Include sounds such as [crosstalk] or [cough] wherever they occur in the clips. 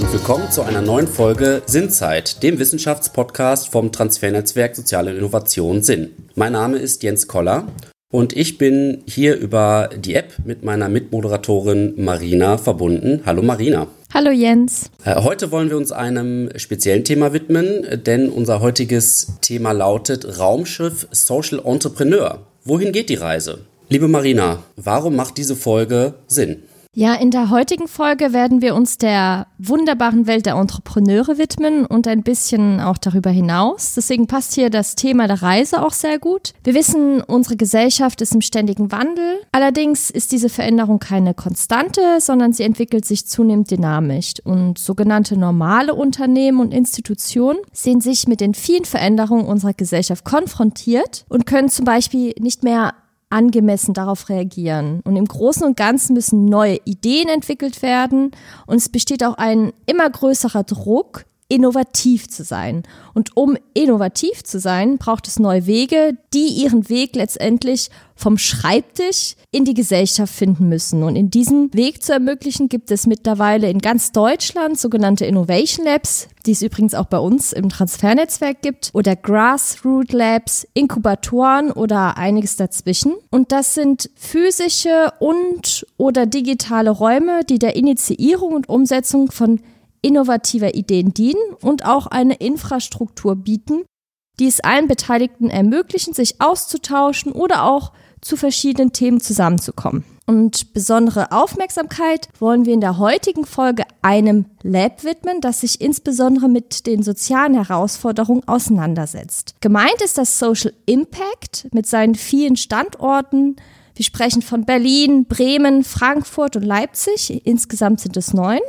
und willkommen zu einer neuen Folge Sinnzeit, dem Wissenschaftspodcast vom Transfernetzwerk Soziale Innovation Sinn. Mein Name ist Jens Koller und ich bin hier über die App mit meiner Mitmoderatorin Marina verbunden. Hallo Marina. Hallo Jens. Äh, heute wollen wir uns einem speziellen Thema widmen, denn unser heutiges Thema lautet Raumschiff Social Entrepreneur. Wohin geht die Reise? Liebe Marina, warum macht diese Folge Sinn? Ja, in der heutigen Folge werden wir uns der wunderbaren Welt der Entrepreneure widmen und ein bisschen auch darüber hinaus. Deswegen passt hier das Thema der Reise auch sehr gut. Wir wissen, unsere Gesellschaft ist im ständigen Wandel. Allerdings ist diese Veränderung keine Konstante, sondern sie entwickelt sich zunehmend dynamisch. Und sogenannte normale Unternehmen und Institutionen sehen sich mit den vielen Veränderungen unserer Gesellschaft konfrontiert und können zum Beispiel nicht mehr angemessen darauf reagieren. Und im Großen und Ganzen müssen neue Ideen entwickelt werden und es besteht auch ein immer größerer Druck, innovativ zu sein. Und um innovativ zu sein, braucht es neue Wege, die ihren Weg letztendlich vom Schreibtisch in die Gesellschaft finden müssen. Und in diesem Weg zu ermöglichen, gibt es mittlerweile in ganz Deutschland sogenannte Innovation Labs, die es übrigens auch bei uns im Transfernetzwerk gibt, oder Grassroot Labs, Inkubatoren oder einiges dazwischen. Und das sind physische und oder digitale Räume, die der Initiierung und Umsetzung von innovativer Ideen dienen und auch eine Infrastruktur bieten, die es allen Beteiligten ermöglichen, sich auszutauschen oder auch zu verschiedenen Themen zusammenzukommen. Und besondere Aufmerksamkeit wollen wir in der heutigen Folge einem Lab widmen, das sich insbesondere mit den sozialen Herausforderungen auseinandersetzt. Gemeint ist das Social Impact mit seinen vielen Standorten. Wir sprechen von Berlin, Bremen, Frankfurt und Leipzig. Insgesamt sind es neun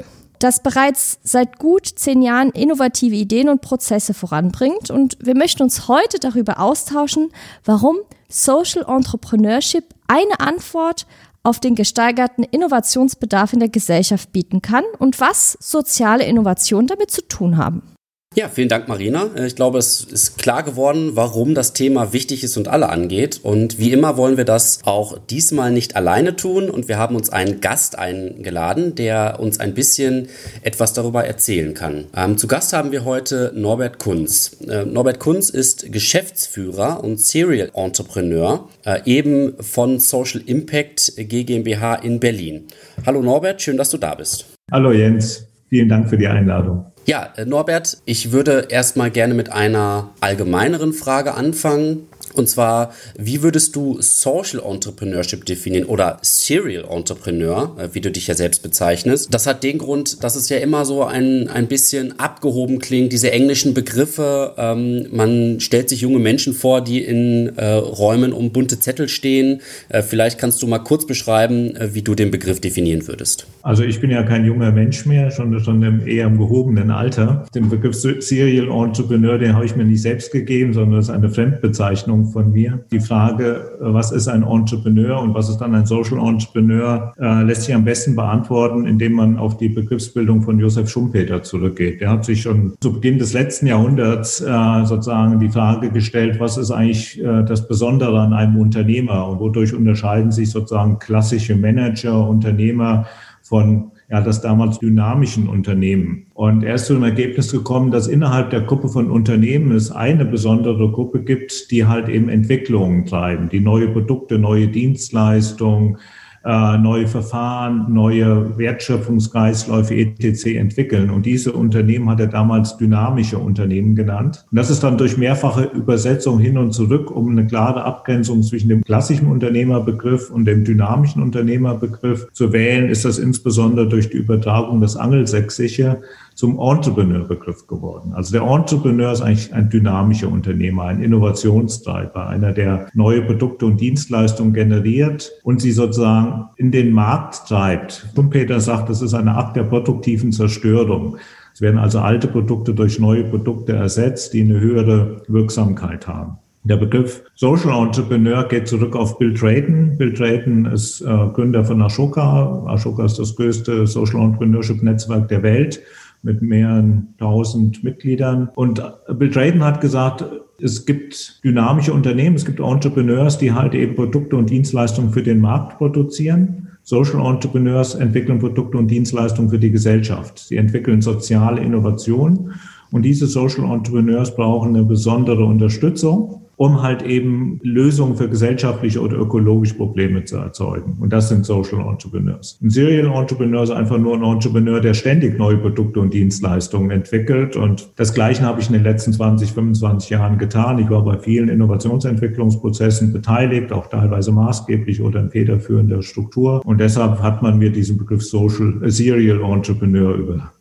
das bereits seit gut zehn Jahren innovative Ideen und Prozesse voranbringt. Und wir möchten uns heute darüber austauschen, warum Social Entrepreneurship eine Antwort auf den gesteigerten Innovationsbedarf in der Gesellschaft bieten kann und was soziale Innovationen damit zu tun haben. Ja, vielen Dank, Marina. Äh, ich glaube, es ist klar geworden, warum das Thema wichtig ist und alle angeht. Und wie immer wollen wir das auch diesmal nicht alleine tun. Und wir haben uns einen Gast eingeladen, der uns ein bisschen etwas darüber erzählen kann. Ähm, zu Gast haben wir heute Norbert Kunz. Äh, Norbert Kunz ist Geschäftsführer und Serial Entrepreneur, äh, eben von Social Impact GmbH in Berlin. Hallo Norbert, schön, dass du da bist. Hallo Jens, vielen Dank für die Einladung. Ja, äh, Norbert, ich würde erstmal gerne mit einer allgemeineren Frage anfangen. Und zwar, wie würdest du Social Entrepreneurship definieren oder Serial Entrepreneur, äh, wie du dich ja selbst bezeichnest? Das hat den Grund, dass es ja immer so ein, ein bisschen abgehoben klingt, diese englischen Begriffe. Ähm, man stellt sich junge Menschen vor, die in äh, Räumen um bunte Zettel stehen. Äh, vielleicht kannst du mal kurz beschreiben, äh, wie du den Begriff definieren würdest. Also ich bin ja kein junger Mensch mehr, schon, schon im, eher im gehobenen Alter. Den Begriff Serial Entrepreneur, den habe ich mir nicht selbst gegeben, sondern das ist eine Fremdbezeichnung von mir. Die Frage, was ist ein Entrepreneur und was ist dann ein Social Entrepreneur, äh, lässt sich am besten beantworten, indem man auf die Begriffsbildung von Josef Schumpeter zurückgeht. Der hat sich schon zu Beginn des letzten Jahrhunderts äh, sozusagen die Frage gestellt, was ist eigentlich äh, das Besondere an einem Unternehmer und wodurch unterscheiden sich sozusagen klassische Manager, Unternehmer von ja, das damals dynamischen Unternehmen. Und er ist zu dem Ergebnis gekommen, dass innerhalb der Gruppe von Unternehmen es eine besondere Gruppe gibt, die halt eben Entwicklungen treiben, die neue Produkte, neue Dienstleistungen, äh, neue Verfahren, neue Wertschöpfungskreisläufe etc. entwickeln. Und diese Unternehmen hat er damals dynamische Unternehmen genannt. Und das ist dann durch mehrfache Übersetzung hin und zurück, um eine klare Abgrenzung zwischen dem klassischen Unternehmerbegriff und dem dynamischen Unternehmerbegriff zu wählen, ist das insbesondere durch die Übertragung des Angelsächsische zum Entrepreneur-Begriff geworden. Also der Entrepreneur ist eigentlich ein dynamischer Unternehmer, ein Innovationstreiber, einer, der neue Produkte und Dienstleistungen generiert und sie sozusagen in den Markt treibt. Schumpeter sagt, das ist eine Akt der produktiven Zerstörung. Es werden also alte Produkte durch neue Produkte ersetzt, die eine höhere Wirksamkeit haben. Der Begriff Social Entrepreneur geht zurück auf Bill Drayton. Bill Drayton ist äh, Gründer von Ashoka. Ashoka ist das größte Social Entrepreneurship Netzwerk der Welt mit mehreren tausend Mitgliedern. Und Bill Drayton hat gesagt, es gibt dynamische Unternehmen, es gibt Entrepreneurs, die halt eben Produkte und Dienstleistungen für den Markt produzieren. Social Entrepreneurs entwickeln Produkte und Dienstleistungen für die Gesellschaft. Sie entwickeln soziale Innovationen und diese Social Entrepreneurs brauchen eine besondere Unterstützung um halt eben Lösungen für gesellschaftliche oder ökologische Probleme zu erzeugen. Und das sind Social Entrepreneurs. Ein Serial Entrepreneur ist einfach nur ein Entrepreneur, der ständig neue Produkte und Dienstleistungen entwickelt. Und das Gleiche habe ich in den letzten 20, 25 Jahren getan. Ich war bei vielen Innovationsentwicklungsprozessen beteiligt, auch teilweise maßgeblich oder in federführender Struktur. Und deshalb hat man mir diesen Begriff Social, äh, Serial Entrepreneur über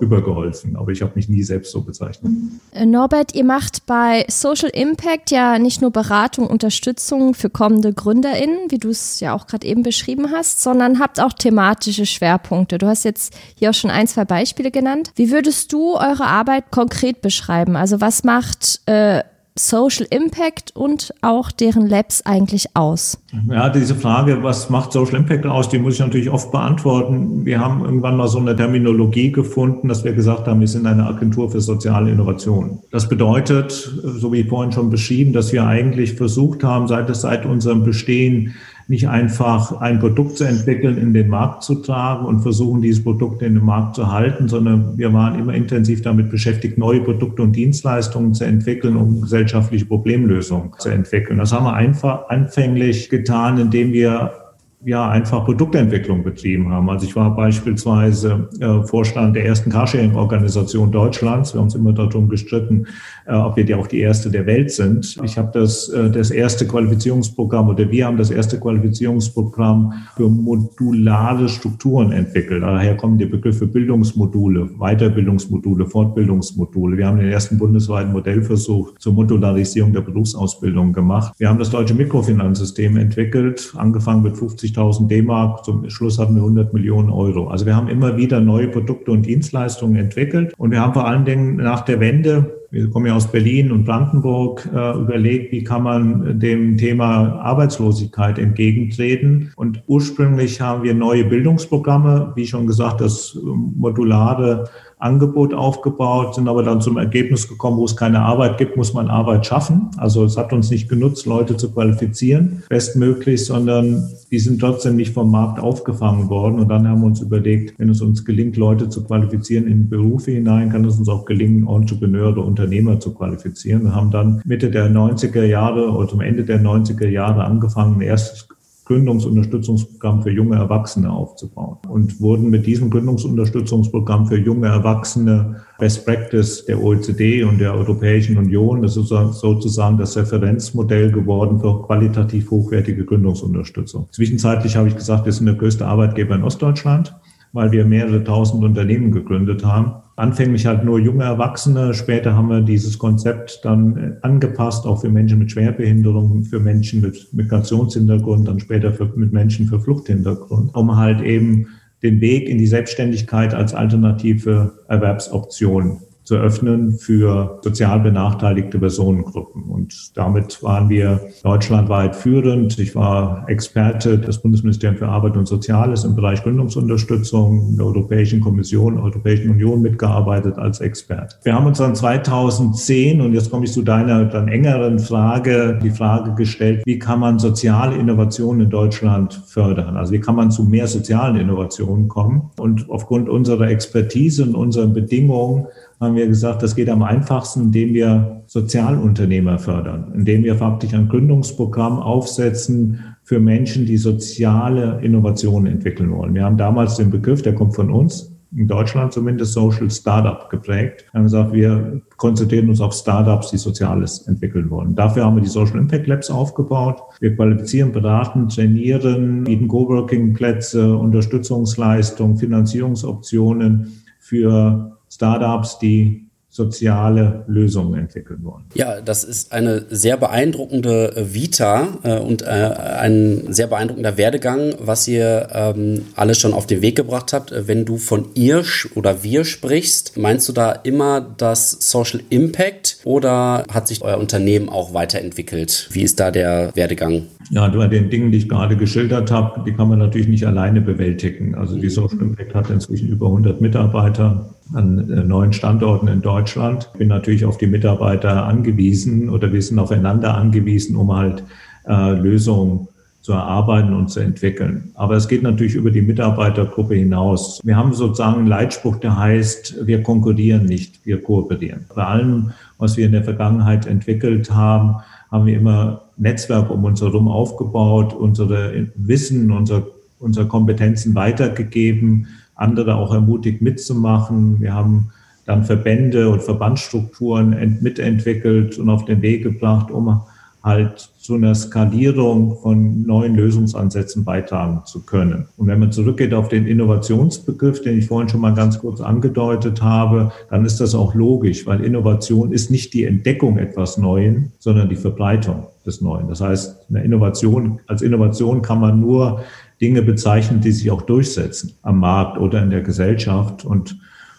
übergeholfen, aber ich habe mich nie selbst so bezeichnet. Äh, Norbert, ihr macht bei Social Impact ja nicht nur Beratung, Unterstützung für kommende GründerInnen, wie du es ja auch gerade eben beschrieben hast, sondern habt auch thematische Schwerpunkte. Du hast jetzt hier auch schon ein, zwei Beispiele genannt. Wie würdest du eure Arbeit konkret beschreiben? Also was macht äh, Social Impact und auch deren Labs eigentlich aus? Ja, diese Frage, was macht Social Impact aus, die muss ich natürlich oft beantworten. Wir haben irgendwann mal so eine Terminologie gefunden, dass wir gesagt haben, wir sind eine Agentur für soziale Innovation. Das bedeutet, so wie vorhin schon beschrieben, dass wir eigentlich versucht haben, seit, seit unserem Bestehen nicht einfach ein Produkt zu entwickeln, in den Markt zu tragen und versuchen, dieses Produkt in den Markt zu halten, sondern wir waren immer intensiv damit beschäftigt, neue Produkte und Dienstleistungen zu entwickeln, um gesellschaftliche Problemlösungen zu entwickeln. Das haben wir einfach anfänglich getan, indem wir ja einfach Produktentwicklung betrieben haben. Also ich war beispielsweise äh, Vorstand der ersten Carsharing-Organisation Deutschlands. Wir haben uns immer darum gestritten, äh, ob wir die auch die erste der Welt sind. Ich habe das, äh, das erste Qualifizierungsprogramm oder wir haben das erste Qualifizierungsprogramm für modulare Strukturen entwickelt. Daher kommen die Begriffe Bildungsmodule, Weiterbildungsmodule, Fortbildungsmodule. Wir haben den ersten bundesweiten Modellversuch zur Modularisierung der Berufsausbildung gemacht. Wir haben das deutsche Mikrofinanzsystem entwickelt, angefangen mit 50.000 D-Mark. Zum Schluss hatten wir 100 Millionen Euro. Also wir haben immer wieder neue Produkte und Dienstleistungen entwickelt und wir haben vor allen Dingen nach der Wende wir kommen ja aus Berlin und Brandenburg, äh, überlegt, wie kann man dem Thema Arbeitslosigkeit entgegentreten. Und ursprünglich haben wir neue Bildungsprogramme, wie schon gesagt, das modulare Angebot aufgebaut, sind aber dann zum Ergebnis gekommen, wo es keine Arbeit gibt, muss man Arbeit schaffen. Also es hat uns nicht genutzt, Leute zu qualifizieren, bestmöglich, sondern die sind trotzdem nicht vom Markt aufgefangen worden. Und dann haben wir uns überlegt, wenn es uns gelingt, Leute zu qualifizieren in Berufe hinein, kann es uns auch gelingen, Entrepreneure, Unternehmer zu qualifizieren. Wir haben dann Mitte der 90er Jahre oder zum Ende der 90er Jahre angefangen, ein erstes Gründungsunterstützungsprogramm für junge Erwachsene aufzubauen und wurden mit diesem Gründungsunterstützungsprogramm für junge Erwachsene Best Practice der OECD und der Europäischen Union. Das ist sozusagen das Referenzmodell geworden für qualitativ hochwertige Gründungsunterstützung. Zwischenzeitlich habe ich gesagt, wir sind der größte Arbeitgeber in Ostdeutschland, weil wir mehrere tausend Unternehmen gegründet haben anfänglich halt nur junge Erwachsene. Später haben wir dieses Konzept dann äh, angepasst, auch für Menschen mit Schwerbehinderung, für Menschen mit Migrationshintergrund, dann später für, mit Menschen für Fluchthintergrund, um halt eben den Weg in die Selbstständigkeit als alternative Erwerbsoption zu öffnen für sozial benachteiligte Personengruppen. Und damit waren wir deutschlandweit führend. Ich war Experte des Bundesministeriums für Arbeit und Soziales im Bereich Gründungsunterstützung, der Europäischen Kommission, Europäischen Union mitgearbeitet als Expert. Wir haben uns dann 2010, und jetzt komme ich zu deiner dann engeren Frage, die Frage gestellt, wie kann man soziale Innovationen in Deutschland fördern? Also wie kann man zu mehr sozialen Innovationen kommen? Und aufgrund unserer Expertise und unseren Bedingungen haben wir gesagt, das geht am einfachsten, indem wir Sozialunternehmer fördern, indem wir faktisch ein Gründungsprogramm aufsetzen für Menschen, die soziale Innovationen entwickeln wollen. Wir haben damals den Begriff, der kommt von uns, in Deutschland zumindest Social Startup geprägt. Wir haben gesagt, wir konzentrieren uns auf Startups, die Soziales entwickeln wollen. Dafür haben wir die Social Impact Labs aufgebaut. Wir qualifizieren, beraten, trainieren, bieten Coworking-Plätze, Unterstützungsleistungen, Finanzierungsoptionen für Startups, die soziale Lösungen entwickeln wollen. Ja, das ist eine sehr beeindruckende Vita äh, und äh, ein sehr beeindruckender Werdegang, was ihr ähm, alles schon auf den Weg gebracht habt. Wenn du von ihr oder wir sprichst, meinst du da immer das Social Impact oder hat sich euer Unternehmen auch weiterentwickelt? Wie ist da der Werdegang? Ja, bei den Dingen, die ich gerade geschildert habe, die kann man natürlich nicht alleine bewältigen. Also die Social Impact hat inzwischen über 100 Mitarbeiter an äh, neuen Standorten in Deutschland. Ich bin natürlich auf die Mitarbeiter angewiesen oder wir sind aufeinander angewiesen, um halt äh, Lösungen zu erarbeiten und zu entwickeln. Aber es geht natürlich über die Mitarbeitergruppe hinaus. Wir haben sozusagen einen Leitspruch, der heißt, wir konkurrieren nicht, wir kooperieren. Bei allem, was wir in der Vergangenheit entwickelt haben, haben wir immer Netzwerk um uns herum aufgebaut, unsere Wissen, unsere, unsere Kompetenzen weitergegeben, andere auch ermutigt mitzumachen. Wir haben dann Verbände und Verbandsstrukturen mitentwickelt und auf den Weg gebracht, um halt zu einer Skalierung von neuen Lösungsansätzen beitragen zu können. Und wenn man zurückgeht auf den Innovationsbegriff, den ich vorhin schon mal ganz kurz angedeutet habe, dann ist das auch logisch, weil Innovation ist nicht die Entdeckung etwas Neuen, sondern die Verbreitung des Neuen. Das heißt, eine Innovation, als Innovation kann man nur Dinge bezeichnen, die sich auch durchsetzen am Markt oder in der Gesellschaft und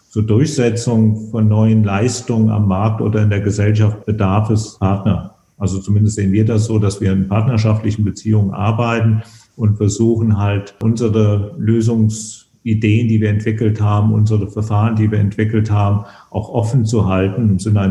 zur Durchsetzung von neuen Leistungen am Markt oder in der Gesellschaft bedarf es Partner. Also zumindest sehen wir das so, dass wir in partnerschaftlichen Beziehungen arbeiten und versuchen halt unsere Lösungsideen, die wir entwickelt haben, unsere Verfahren, die wir entwickelt haben, auch offen zu halten, im Sinne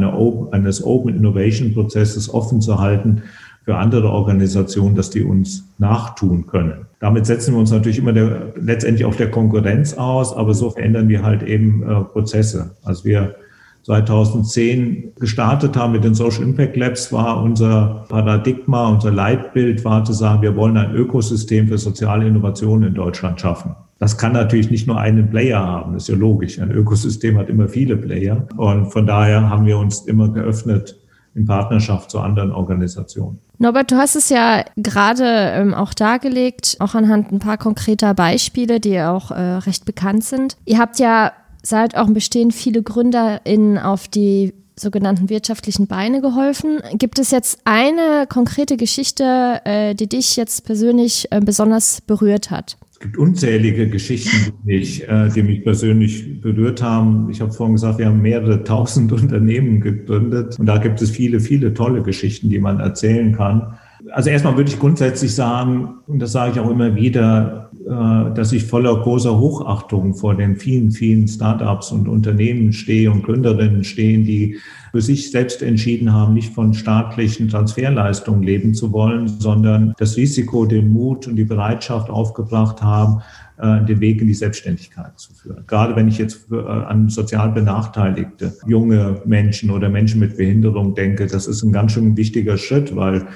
eines Open Innovation Prozesses offen zu halten für andere Organisationen, dass die uns nachtun können. Damit setzen wir uns natürlich immer der, letztendlich auf der Konkurrenz aus, aber so verändern wir halt eben äh, Prozesse. Also wir 2010 gestartet haben mit den Social Impact Labs, war unser Paradigma, unser Leitbild war zu sagen, wir wollen ein Ökosystem für soziale Innovation in Deutschland schaffen. Das kann natürlich nicht nur einen Player haben, das ist ja logisch. Ein Ökosystem hat immer viele Player. Und von daher haben wir uns immer geöffnet in Partnerschaft zu anderen Organisationen. Norbert, du hast es ja gerade ähm, auch dargelegt, auch anhand ein paar konkreter Beispiele, die auch äh, recht bekannt sind. Ihr habt ja seit eurem Bestehen viele GründerInnen auf die sogenannten wirtschaftlichen Beine geholfen. Gibt es jetzt eine konkrete Geschichte, äh, die dich jetzt persönlich äh, besonders berührt hat? Es gibt unzählige Geschichten, die mich, äh, die mich persönlich berührt haben. Ich habe vorhin gesagt, wir haben mehrere [laughs] tausend Unternehmen gegründet und da gibt es viele, viele tolle Geschichten, die man erzählen kann. Also erstmal würde ich grundsätzlich sagen, und das sage ich auch immer wieder, äh, dass ich voller großer Hochachtung vor den vielen, vielen Startups und Unternehmen stehe und Gründerinnen stehen, die für sich selbst entschieden haben, nicht von staatlichen Transferleistungen leben zu wollen, sondern das Risiko, den Mut und die Bereitschaft aufgebracht haben, äh, den Weg in die Selbstständigkeit zu führen. Gerade wenn ich jetzt äh, an sozial benachteiligte junge Menschen oder Menschen mit Behinderung denke, das ist ein ganz schön wichtiger Schritt, weil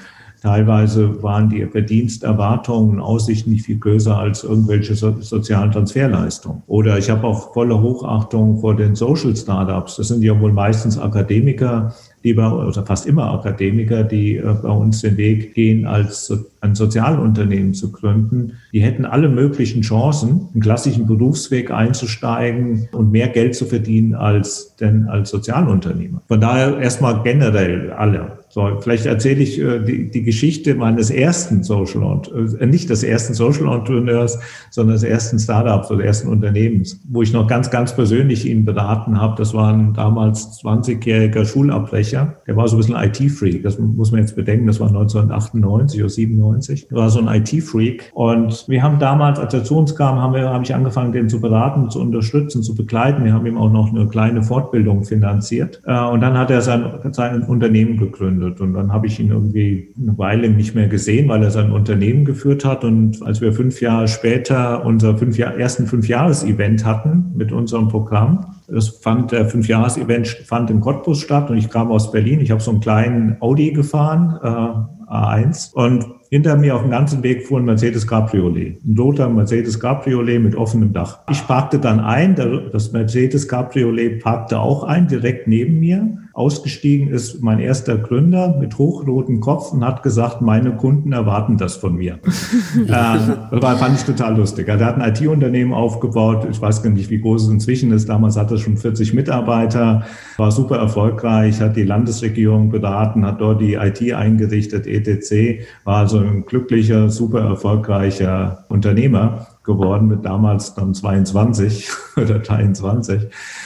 Teilweise waren die Verdiensterwartungen und Aussichten nicht viel größer als irgendwelche so sozialen Transferleistungen. Oder ich habe auch volle Hochachtung vor den Social Startups. Das sind ja wohl meistens Akademiker, die bei, oder fast immer Akademiker, die äh, bei uns den Weg gehen, als ein Sozialunternehmen zu gründen. Die hätten alle möglichen Chancen, einen klassischen Berufsweg einzusteigen und mehr Geld zu verdienen als denn als Sozialunternehmer. Von daher erstmal generell alle. So, vielleicht erzähle ich äh, die, die Geschichte meines ersten Social, äh, nicht des ersten Social Entrepreneurs, sondern des ersten Startups oder ersten Unternehmens, wo ich noch ganz, ganz persönlich ihn beraten habe. Das war ein damals 20-jähriger Schulabbrecher. Der war so ein bisschen IT-Freak. Das muss man jetzt bedenken. Das war 1998 oder 97. Er war so ein IT-Freak. Und wir haben damals, als er zu uns kam, haben wir, habe ich angefangen, den zu beraten, zu unterstützen, zu begleiten. Wir haben ihm auch noch eine kleine Fortbildung finanziert. Äh, und dann hat er sein, sein Unternehmen gegründet gegründet. Und dann habe ich ihn irgendwie eine Weile nicht mehr gesehen, weil er sein Unternehmen geführt hat. Und als wir fünf Jahre später unser fünf Jahr, ersten Fünfjahres-Event hatten mit unserem Programm, das fand der Fünfjahres-Event fand in Cottbus statt und ich kam aus Berlin. Ich habe so einen kleinen Audi gefahren, äh, A1. Und hinter mir auf dem ganzen Weg fuhr ein Mercedes Cabriolet, ein roter Mercedes Cabriolet mit offenem Dach. Ich parkte dann ein, das Mercedes Cabriolet parkte auch ein, direkt neben mir. Ausgestiegen ist mein erster Gründer mit hochrotem Kopf und hat gesagt, meine Kunden erwarten das von mir. [laughs] äh, das fand ich total lustig. Er hat ein IT-Unternehmen aufgebaut. Ich weiß gar nicht, wie groß es inzwischen ist. Damals hatte es schon 40 Mitarbeiter, war super erfolgreich, hat die Landesregierung beraten, hat dort die IT eingerichtet, etc. War also ein glücklicher, super erfolgreicher Unternehmer geworden mit damals dann 22 [laughs] oder 23.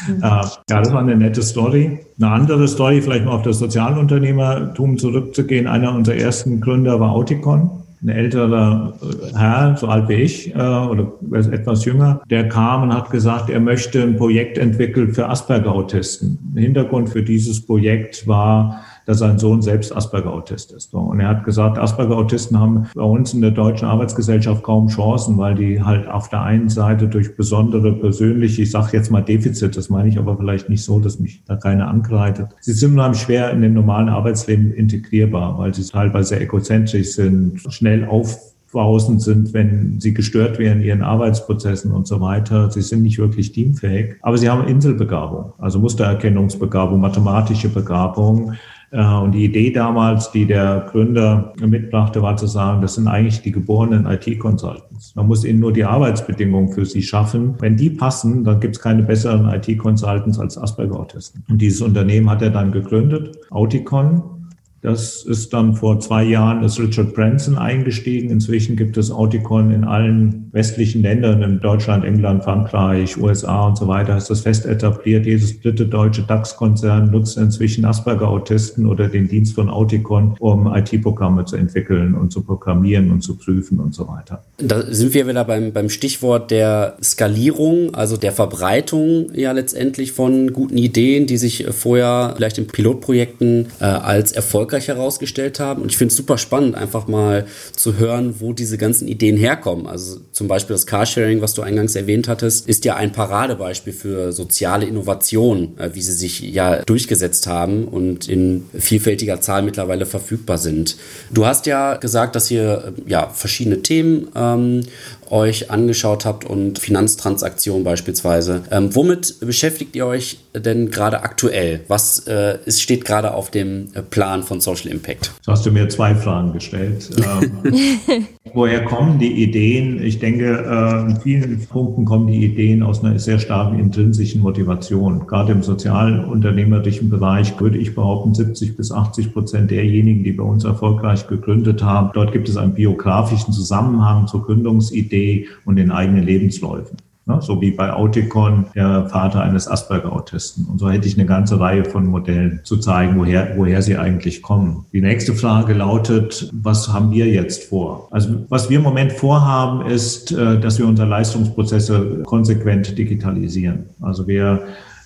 Mhm. Äh, ja, das war eine nette Story. Eine andere Story, vielleicht mal auf das Sozialunternehmertum zurückzugehen. Einer unserer ersten Gründer war Auticon. Ein älterer Herr, so alt wie ich, äh, oder etwas jünger, der kam und hat gesagt, er möchte ein Projekt entwickeln für Asperger-Autisten. Hintergrund für dieses Projekt war, dass sein Sohn selbst Asperger-Autist ist. Und er hat gesagt, Asperger-Autisten haben bei uns in der deutschen Arbeitsgesellschaft kaum Chancen, weil die halt auf der einen Seite durch besondere persönliche, ich sage jetzt mal Defizit, das meine ich aber vielleicht nicht so, dass mich da keiner angreitet. Sie sind unheimlich schwer in den normalen Arbeitsleben integrierbar, weil sie teilweise egozentrisch sind, schnell auf sind, wenn sie gestört werden in ihren Arbeitsprozessen und so weiter. Sie sind nicht wirklich teamfähig, aber sie haben Inselbegabung, also Mustererkennungsbegabung, mathematische Begabung. Äh, und die Idee damals, die der Gründer mitbrachte, war zu sagen, das sind eigentlich die geborenen IT-Consultants. Man muss ihnen nur die Arbeitsbedingungen für sie schaffen. Wenn die passen, dann gibt es keine besseren IT-Consultants als Asperger-Autisten. Und dieses Unternehmen hat er dann gegründet, Auticon, das ist dann vor zwei Jahren ist Richard Branson eingestiegen. Inzwischen gibt es Auticon in allen westlichen Ländern, in Deutschland, England, Frankreich, USA und so weiter, ist das fest etabliert. Jedes dritte deutsche DAX-Konzern nutzt inzwischen Asperger-Autisten oder den Dienst von Auticon, um IT-Programme zu entwickeln und zu programmieren und zu prüfen und so weiter. Da sind wir wieder beim, beim Stichwort der Skalierung, also der Verbreitung ja letztendlich von guten Ideen, die sich vorher vielleicht in Pilotprojekten äh, als erfolgreich erfolgreich herausgestellt haben. Und ich finde es super spannend, einfach mal zu hören, wo diese ganzen Ideen herkommen. Also zum Beispiel das Carsharing, was du eingangs erwähnt hattest, ist ja ein Paradebeispiel für soziale Innovation, äh, wie sie sich ja durchgesetzt haben und in vielfältiger Zahl mittlerweile verfügbar sind. Du hast ja gesagt, dass ihr äh, ja verschiedene Themen ähm, euch angeschaut habt und Finanztransaktionen beispielsweise. Ähm, womit beschäftigt ihr euch denn gerade aktuell? Was äh, ist, steht gerade auf dem äh, Plan von Social Impact? So hast du mir zwei Fragen gestellt. Ähm, [laughs] woher kommen die Ideen? Ich denke, äh, in vielen Punkten kommen die Ideen aus einer sehr starken intrinsischen Motivation. Gerade im sozialunternehmerischen Bereich würde ich behaupten, 70 bis 80 Prozent derjenigen, die bei uns erfolgreich gegründet haben, dort gibt es einen biografischen Zusammenhang zur Gründungsidee Idee und den eigenen Lebensläufen. Ne? So wie bei Auticon der Vater eines Asperger-Autisten. Und so hätte ich eine ganze Reihe von Modellen zu zeigen, woher, woher sie eigentlich kommen. Die nächste Frage lautet, was haben wir jetzt vor? Also was wir im Moment vorhaben, ist, äh, dass wir unsere Leistungsprozesse konsequent digitalisieren. Also wir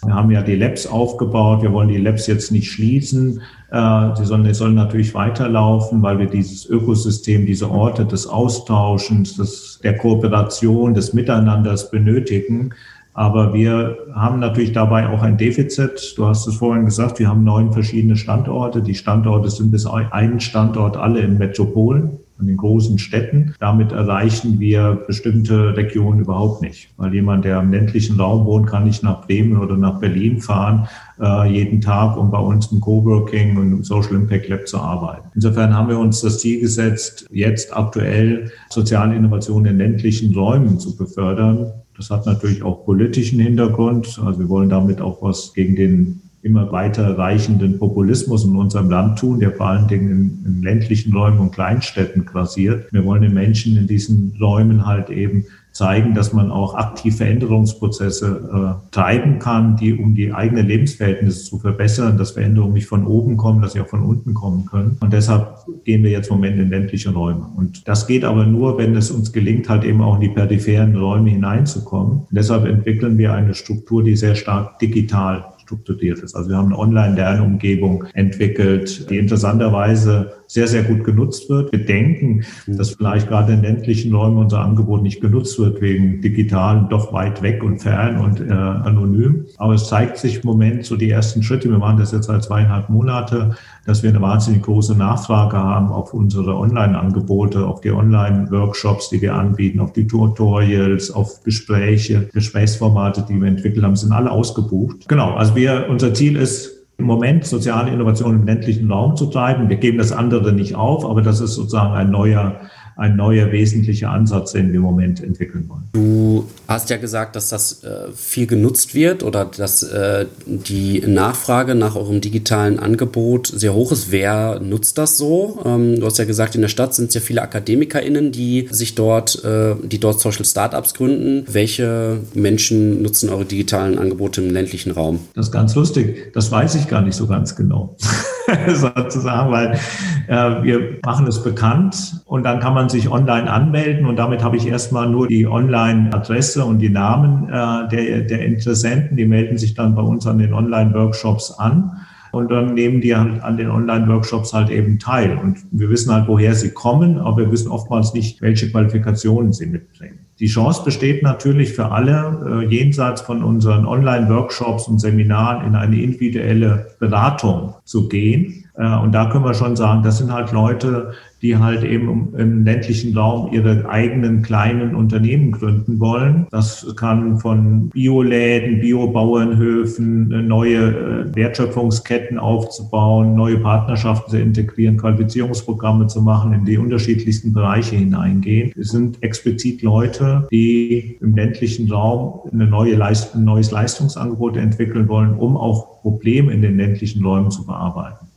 wir haben ja die Labs aufgebaut. Wir wollen die Labs jetzt nicht schließen. Äh, sie sollen, sollen natürlich weiterlaufen, weil wir dieses Ökosystem, diese Orte des Austauschens, des, der Kooperation, des Miteinanders benötigen. Aber wir haben natürlich dabei auch ein Defizit. Du hast es vorhin gesagt, wir haben neun verschiedene Standorte. Die Standorte sind bis einen Standort alle in Metropolen an den großen Städten. Damit erreichen wir bestimmte Regionen überhaupt nicht, weil jemand, der im ländlichen Raum wohnt, kann nicht nach Bremen oder nach Berlin fahren äh, jeden Tag, um bei uns im Coworking und im Social Impact Lab zu arbeiten. Insofern haben wir uns das Ziel gesetzt, jetzt aktuell soziale Innovationen in ländlichen Räumen zu befördern. Das hat natürlich auch politischen Hintergrund. Also wir wollen damit auch was gegen den immer weiter reichenden Populismus in unserem Land tun, der vor allen Dingen in, in, ländlichen Räumen und Kleinstädten grassiert. Wir wollen den Menschen in diesen Räumen halt eben zeigen, dass man auch aktiv Veränderungsprozesse äh, treiben kann, die um die eigenen Lebensverhältnisse zu verbessern, dass Veränderungen nicht von oben kommen, dass sie auch von unten kommen können. Und deshalb gehen wir jetzt im Moment in ländliche Räume. Und das geht aber nur, wenn es uns gelingt, halt eben auch in die peripheren Räume hineinzukommen. Und deshalb entwickeln wir eine Struktur, die sehr stark digital strukturiert ist. Also wir haben eine Online-Lernumgebung entwickelt, die interessanterweise sehr, sehr gut genutzt wird. Wir denken, mhm. dass vielleicht gerade in ländlichen Räumen unser Angebot nicht genutzt wird wegen digitalen doch weit weg und fern und äh, anonym. Aber es zeigt sich im Moment so die ersten Schritte. Wir machen das jetzt seit zweieinhalb Monate, dass wir eine wahnsinnig große Nachfrage haben auf unsere Online-Angebote, auf die Online-Workshops, die wir anbieten, auf die Tutorials, auf Gespräche, Gesprächsformate, die wir entwickelt haben, sind alle ausgebucht. Genau. Also wir, unser Ziel ist, im Moment soziale Innovation im ländlichen Raum zu treiben. Wir geben das andere nicht auf, aber das ist sozusagen ein neuer ein neuer wesentlicher Ansatz, den wir im Moment entwickeln wollen. Du hast ja gesagt, dass das äh, viel genutzt wird oder dass äh, die Nachfrage nach eurem digitalen Angebot sehr hoch ist. Wer nutzt das so? Ähm, du hast ja gesagt, in der Stadt sind es ja viele AkademikerInnen, die sich dort, äh, die dort Social Startups gründen. Welche Menschen nutzen eure digitalen Angebote im ländlichen Raum? Das ist ganz lustig. Das weiß ich gar nicht so ganz genau. [laughs] sozusagen, weil äh, wir machen es bekannt und dann kann man sich online anmelden und damit habe ich erstmal nur die Online-Adresse und die Namen äh, der, der Interessenten, die melden sich dann bei uns an den Online-Workshops an. Und dann nehmen die halt an den Online-Workshops halt eben teil. Und wir wissen halt, woher sie kommen, aber wir wissen oftmals nicht, welche Qualifikationen sie mitbringen. Die Chance besteht natürlich für alle, äh, jenseits von unseren Online-Workshops und Seminaren in eine individuelle Beratung zu gehen. Äh, und da können wir schon sagen, das sind halt Leute, die halt eben im ländlichen Raum ihre eigenen kleinen Unternehmen gründen wollen. Das kann von Bioläden, Biobauernhöfen, äh, neue äh, Wertschöpfungsketten aufzubauen, neue Partnerschaften zu integrieren, Qualifizierungsprogramme zu machen, in die unterschiedlichsten Bereiche hineingehen. Es sind explizit Leute, die im ländlichen Raum eine neue Leist ein neues Leistungsangebot entwickeln wollen, um auch Probleme in den ländlichen Räumen zu bearbeiten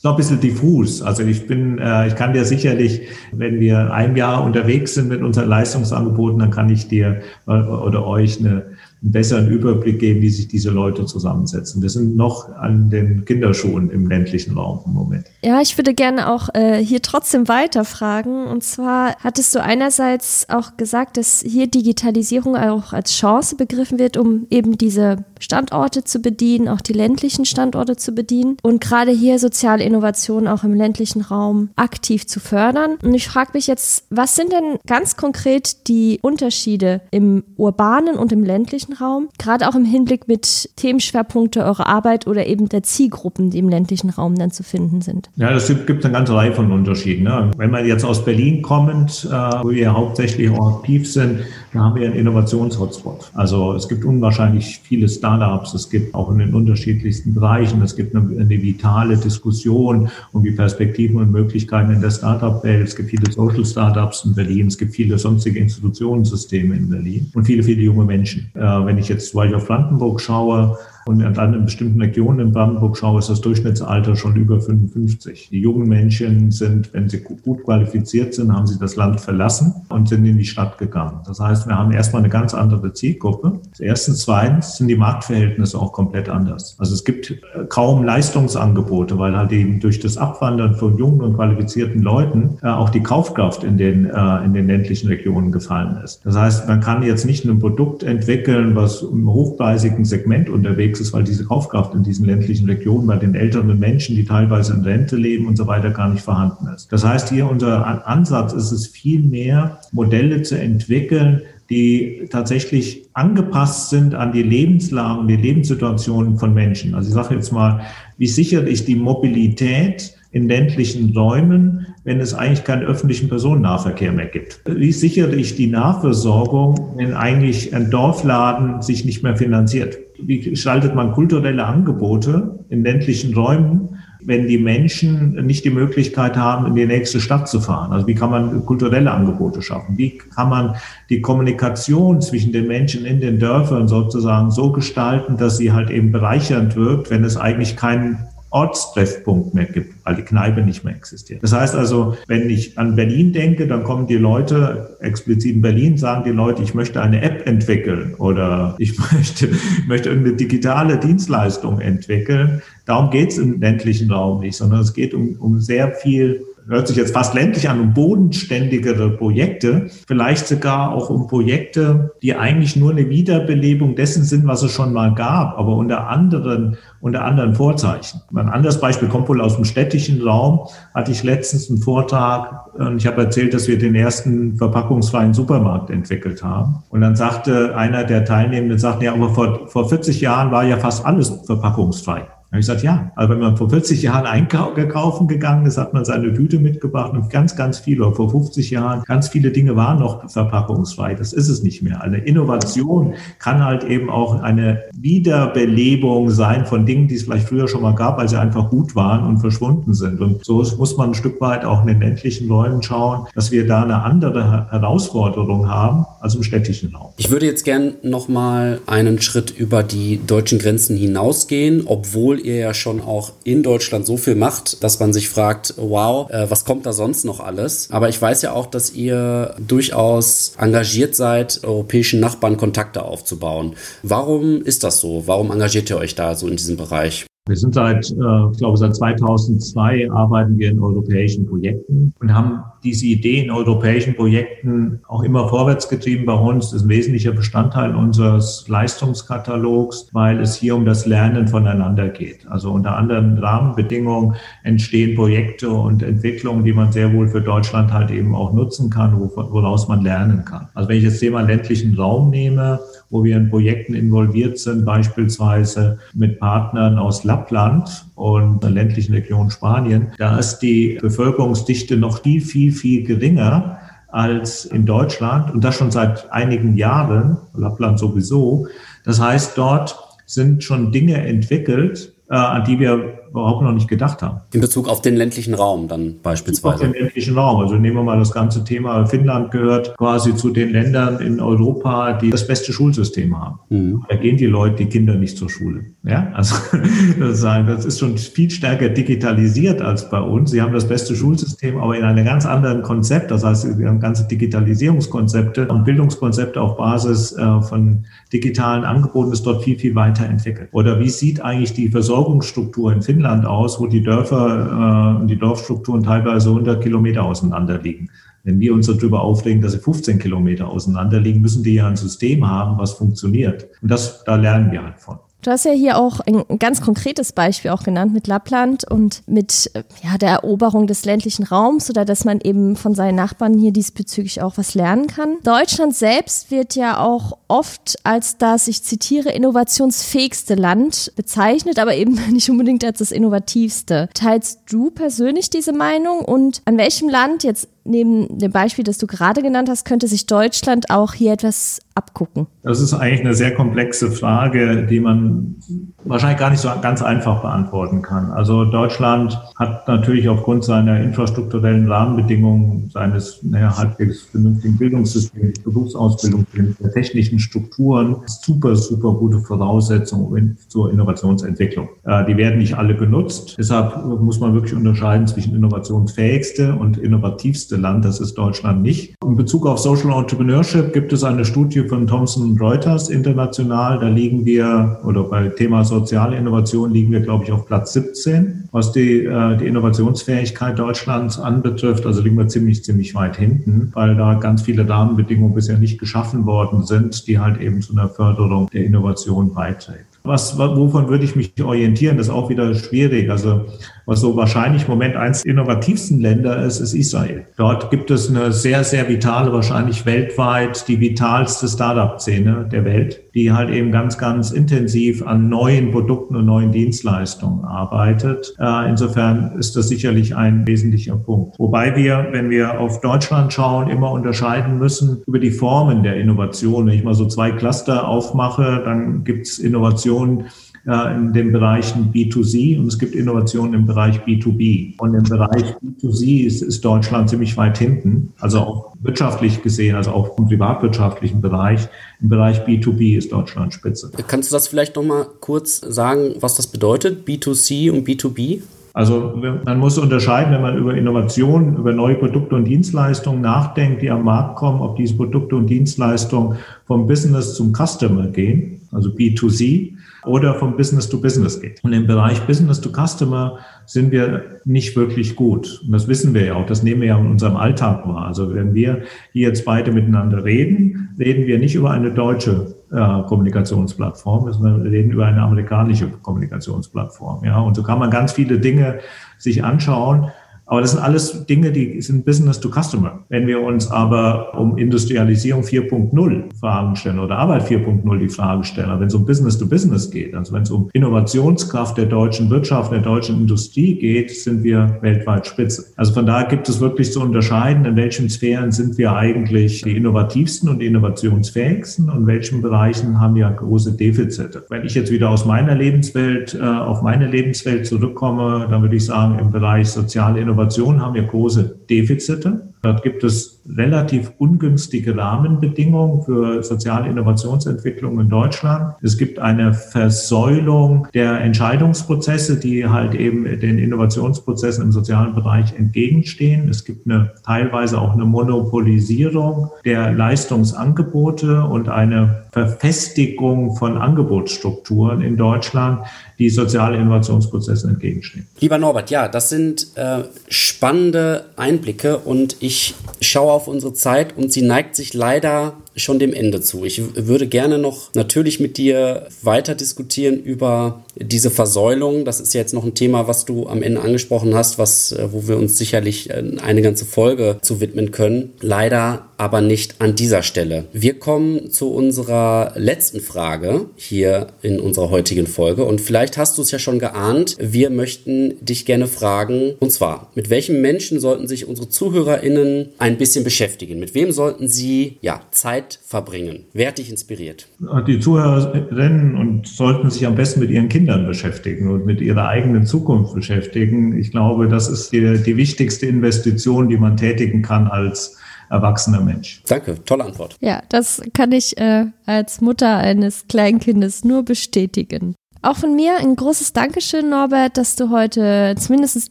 ist noch ein bisschen diffus. Also ich bin, äh, ich kann dir sicherlich, wenn wir ein Jahr unterwegs sind mit unseren Leistungsangeboten, dann kann ich dir äh, oder euch eine besseren Überblick geben, wie sich diese Leute zusammensetzen. Wir sind noch an den Kinderschuhen im ländlichen Raum im Moment. Ja, ich würde gerne auch äh, hier trotzdem weiterfragen. Und zwar hattest du einerseits auch gesagt, dass hier Digitalisierung auch als Chance begriffen wird, um eben diese Standorte zu bedienen, auch die ländlichen Standorte zu bedienen und gerade hier soziale Innovation auch im ländlichen Raum aktiv zu fördern. Und ich frage mich jetzt, was sind denn ganz konkret die Unterschiede im urbanen und im ländlichen ländlichen Raum, gerade auch im Hinblick mit Themenschwerpunkte eurer Arbeit oder eben der Zielgruppen, die im ländlichen Raum dann zu finden sind? Ja, das gibt eine ganze Reihe von Unterschieden. Ne? Wenn man jetzt aus Berlin kommend, äh, wo wir hauptsächlich auch aktiv sind, da haben wir einen Innovationshotspot. Also es gibt unwahrscheinlich viele Startups, es gibt auch in den unterschiedlichsten Bereichen, es gibt eine, eine vitale Diskussion um die Perspektiven und Möglichkeiten in der Startup-Welt. Es gibt viele Social Startups in Berlin, es gibt viele sonstige Institutionssysteme in Berlin und viele, viele junge Menschen. Äh, wenn ich jetzt weil ich auf Brandenburg schaue, und dann in bestimmten Regionen in Brandenburg schaue, ist das Durchschnittsalter schon über 55. Die jungen Menschen sind, wenn sie gut qualifiziert sind, haben sie das Land verlassen und sind in die Stadt gegangen. Das heißt, wir haben erstmal eine ganz andere Zielgruppe. Erstens, zweitens sind die Marktverhältnisse auch komplett anders. Also es gibt äh, kaum Leistungsangebote, weil halt eben durch das Abwandern von jungen und qualifizierten Leuten äh, auch die Kaufkraft in den, äh, in den ländlichen Regionen gefallen ist. Das heißt, man kann jetzt nicht ein Produkt entwickeln, was im hochpreisigen Segment unterwegs unterwegs ist, weil diese Kaufkraft in diesen ländlichen Regionen bei den älteren Menschen, die teilweise in Rente leben und so weiter, gar nicht vorhanden ist. Das heißt, hier unser Ansatz ist es viel mehr, Modelle zu entwickeln, die tatsächlich angepasst sind an die Lebenslagen, die Lebenssituationen von Menschen. Also ich sage jetzt mal, wie sicher ist die Mobilität in ländlichen Räumen, wenn es eigentlich keinen öffentlichen Personennahverkehr mehr gibt? Wie sichere ich die Nahversorgung, wenn eigentlich ein Dorfladen sich nicht mehr finanziert? Wie gestaltet man kulturelle Angebote in ländlichen Räumen, wenn die Menschen nicht die Möglichkeit haben, in die nächste Stadt zu fahren? Also wie kann man kulturelle Angebote schaffen? Wie kann man die Kommunikation zwischen den Menschen in den Dörfern sozusagen so gestalten, dass sie halt eben bereichernd wirkt, wenn es eigentlich keinen Ortstreffpunkt mehr gibt, weil die Kneipe nicht mehr existiert. Das heißt also, wenn ich an Berlin denke, dann kommen die Leute, explizit in Berlin, sagen die Leute, ich möchte eine App entwickeln oder ich [laughs] möchte, möchte irgendeine digitale Dienstleistung entwickeln. Darum geht es im ländlichen Raum nicht, sondern es geht um, um sehr viel hört sich jetzt fast ländlich an, um bodenständigere Projekte, vielleicht sogar auch um Projekte, die eigentlich nur eine Wiederbelebung dessen sind, was es schon mal gab, aber unter anderen, unter anderen Vorzeichen. Ein anderes Beispiel kommt wohl aus dem städtischen Raum, hatte ich letztens einen Vortrag und ich habe erzählt, dass wir den ersten verpackungsfreien Supermarkt entwickelt haben. Und dann sagte einer der Teilnehmenden, sagte, ja, aber vor, vor 40 Jahren war ja fast alles verpackungsfrei habe ich gesagt, ja, also wenn man vor 40 Jahren einkaufen gegangen ist, hat man seine Tüte mitgebracht und ganz, ganz viele, vor 50 Jahren, ganz viele Dinge waren noch verpackungsfrei. Das ist es nicht mehr. Eine Innovation kann halt eben auch eine Wiederbelebung sein von Dingen, die es vielleicht früher schon mal gab, weil sie einfach gut waren und verschwunden sind. Und so muss man ein Stück weit auch in den ländlichen Räumen schauen, dass wir da eine andere Herausforderung haben als im städtischen Raum. Ich würde jetzt gern nochmal einen Schritt über die deutschen Grenzen hinausgehen, obwohl ihr ja schon auch in Deutschland so viel macht, dass man sich fragt, wow, äh, was kommt da sonst noch alles? Aber ich weiß ja auch, dass ihr durchaus engagiert seid, europäischen Nachbarn Kontakte aufzubauen. Warum ist das so? Warum engagiert ihr euch da so in diesem Bereich? Wir sind seit, äh, ich glaube, seit 2002 arbeiten wir in europäischen Projekten und haben diese Idee in europäischen Projekten auch immer vorwärts getrieben bei uns. Das ist ein wesentlicher Bestandteil unseres Leistungskatalogs, weil es hier um das Lernen voneinander geht. Also unter anderen Rahmenbedingungen entstehen Projekte und Entwicklungen, die man sehr wohl für Deutschland halt eben auch nutzen kann, woraus man lernen kann. Also wenn ich das Thema ländlichen Raum nehme, wo wir in Projekten involviert sind, beispielsweise mit Partnern aus Lappland und der ländlichen Region Spanien, da ist die Bevölkerungsdichte noch viel, viel, viel geringer als in Deutschland und das schon seit einigen Jahren, Lappland sowieso. Das heißt, dort sind schon Dinge entwickelt, äh, an die wir überhaupt noch nicht gedacht haben. In Bezug auf den ländlichen Raum dann beispielsweise? Auf den ländlichen Raum. Also nehmen wir mal das ganze Thema. Finnland gehört quasi zu den Ländern in Europa, die das beste Schulsystem haben. Mhm. Da gehen die Leute, die Kinder nicht zur Schule. Ja, also [laughs] das ist schon viel stärker digitalisiert als bei uns. Sie haben das beste Schulsystem, aber in einem ganz anderen Konzept. Das heißt, wir haben ganze Digitalisierungskonzepte und Bildungskonzepte auf Basis äh, von digitalen Angeboten ist dort viel, viel weiter entwickelt. Oder wie sieht eigentlich die Versorgungsstruktur in Finnland Finnland aus, wo die Dörfer und äh, die Dorfstrukturen teilweise 100 Kilometer auseinander liegen. Wenn wir uns darüber aufregen, dass sie 15 Kilometer auseinander liegen, müssen die ja ein System haben, was funktioniert. Und das, da lernen wir halt von. Du hast ja hier auch ein ganz konkretes Beispiel auch genannt mit Lappland und mit ja, der Eroberung des ländlichen Raums oder dass man eben von seinen Nachbarn hier diesbezüglich auch was lernen kann. Deutschland selbst wird ja auch oft als das, ich zitiere, innovationsfähigste Land bezeichnet, aber eben [laughs] nicht unbedingt als das innovativste. Teilst du persönlich diese Meinung und an welchem Land jetzt neben dem Beispiel, das du gerade genannt hast, könnte sich Deutschland auch hier etwas abgucken? Das ist eigentlich eine sehr komplexe Frage, die man wahrscheinlich gar nicht so ganz einfach beantworten kann. Also Deutschland hat natürlich aufgrund seiner infrastrukturellen Rahmenbedingungen, seines naja, halbwegs vernünftigen Bildungssystems, Berufsausbildung, der technischen Strukturen super, super gute Voraussetzungen zur Innovationsentwicklung. Äh, die werden nicht alle genutzt. Deshalb muss man wirklich unterscheiden zwischen innovationsfähigste und innovativste Land. Das ist Deutschland nicht. In Bezug auf Social Entrepreneurship gibt es eine Studie von Thomson Reuters international. Da liegen wir, oder bei Thema soziale Innovation liegen wir, glaube ich, auf Platz 17, was die, äh, die Innovationsfähigkeit Deutschlands anbetrifft. Also liegen wir ziemlich, ziemlich weit hinten, weil da ganz viele Rahmenbedingungen bisher nicht geschaffen worden sind, die halt eben zu einer Förderung der Innovation beiträgt. Was, wovon würde ich mich orientieren? Das ist auch wieder schwierig. Also was so wahrscheinlich im Moment eins der innovativsten Länder ist, ist Israel. Dort gibt es eine sehr, sehr vitale, wahrscheinlich weltweit die vitalste Startup-Szene der Welt, die halt eben ganz, ganz intensiv an neuen Produkten und neuen Dienstleistungen arbeitet. Äh, insofern ist das sicherlich ein wesentlicher Punkt. Wobei wir, wenn wir auf Deutschland schauen, immer unterscheiden müssen über die Formen der Innovation. Wenn ich mal so zwei Cluster aufmache, dann gibt es Innovationen, äh, in den Bereichen B2C und es gibt Innovationen im Bereich B2B. Und im Bereich B2C ist, ist Deutschland ziemlich weit hinten, also auch wirtschaftlich gesehen, also auch im privatwirtschaftlichen Bereich. Im Bereich B2B ist Deutschland Spitze. Kannst du das vielleicht nochmal kurz sagen, was das bedeutet, B2C und B2B? Also man muss unterscheiden, wenn man über Innovationen, über neue Produkte und Dienstleistungen nachdenkt, die am Markt kommen, ob diese Produkte und Dienstleistungen vom Business zum Customer gehen, also B2C, oder vom Business to Business geht. Und im Bereich Business to Customer sind wir nicht wirklich gut. Und das wissen wir ja auch, das nehmen wir ja in unserem Alltag wahr. Also wenn wir hier jetzt beide miteinander reden, reden wir nicht über eine deutsche äh, Kommunikationsplattform, sondern wir reden über eine amerikanische Kommunikationsplattform. Ja, und so kann man ganz viele Dinge sich anschauen aber das sind alles Dinge, die sind Business to Customer. Wenn wir uns aber um Industrialisierung 4.0 Fragen stellen oder Arbeit 4.0 die Frage stellen, wenn es um Business to Business geht, also wenn es um Innovationskraft der deutschen Wirtschaft, der deutschen Industrie geht, sind wir weltweit Spitze. Also von daher gibt es wirklich zu unterscheiden, in welchen Sphären sind wir eigentlich die innovativsten und innovationsfähigsten und in welchen Bereichen haben wir große Defizite. Wenn ich jetzt wieder aus meiner Lebenswelt äh, auf meine Lebenswelt zurückkomme, dann würde ich sagen, im Bereich soziale Innovation Innovation haben wir große Defizite. Dort gibt es relativ ungünstige Rahmenbedingungen für soziale Innovationsentwicklung in Deutschland. Es gibt eine Versäulung der Entscheidungsprozesse, die halt eben den Innovationsprozessen im sozialen Bereich entgegenstehen. Es gibt eine teilweise auch eine Monopolisierung der Leistungsangebote und eine Verfestigung von Angebotsstrukturen in Deutschland, die soziale Innovationsprozessen entgegenstehen. Lieber Norbert, ja, das sind äh, spannende Einblicke und ich schaue auf unsere Zeit und sie neigt sich leider schon dem Ende zu. Ich würde gerne noch natürlich mit dir weiter diskutieren über diese Versäulung. Das ist jetzt noch ein Thema, was du am Ende angesprochen hast, was, äh, wo wir uns sicherlich äh, eine ganze Folge zu widmen können. Leider aber nicht an dieser Stelle. Wir kommen zu unserer letzten Frage hier in unserer heutigen Folge und vielleicht hast du es ja schon geahnt. Wir möchten dich gerne fragen, und zwar, mit welchem Menschen sollten sich unsere ZuhörerInnen ein bisschen beschäftigen? Mit wem sollten sie, ja, Zeit verbringen? Wer hat dich inspiriert? Die Zuhörerinnen und sollten sich am besten mit ihren Kindern beschäftigen und mit ihrer eigenen Zukunft beschäftigen. Ich glaube, das ist die, die wichtigste Investition, die man tätigen kann als erwachsener Mensch. Danke, tolle Antwort. Ja, das kann ich äh, als Mutter eines Kleinkindes nur bestätigen. Auch von mir ein großes Dankeschön, Norbert, dass du heute zumindest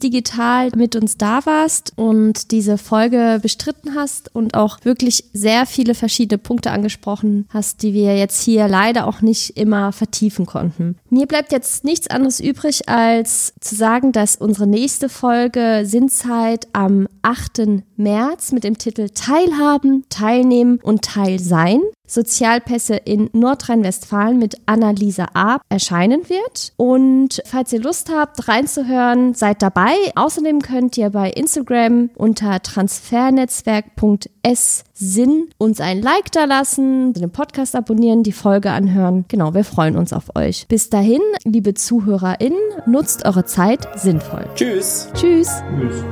digital mit uns da warst und diese Folge bestritten hast und auch wirklich sehr viele verschiedene Punkte angesprochen hast, die wir jetzt hier leider auch nicht immer vertiefen konnten. Mir bleibt jetzt nichts anderes übrig, als zu sagen, dass unsere nächste Folge Sinnzeit am 8. März mit dem Titel Teilhaben, Teilnehmen und Teilsein Sozialpässe in Nordrhein-Westfalen mit Annalisa Ab erscheinen wird. Und falls ihr Lust habt, reinzuhören, seid dabei. Außerdem könnt ihr bei Instagram unter transfernetzwerk.sinn uns ein Like da lassen, den Podcast abonnieren, die Folge anhören. Genau, wir freuen uns auf euch. Bis dahin, liebe ZuhörerInnen, nutzt eure Zeit sinnvoll. Tschüss. Tschüss. Tschüss.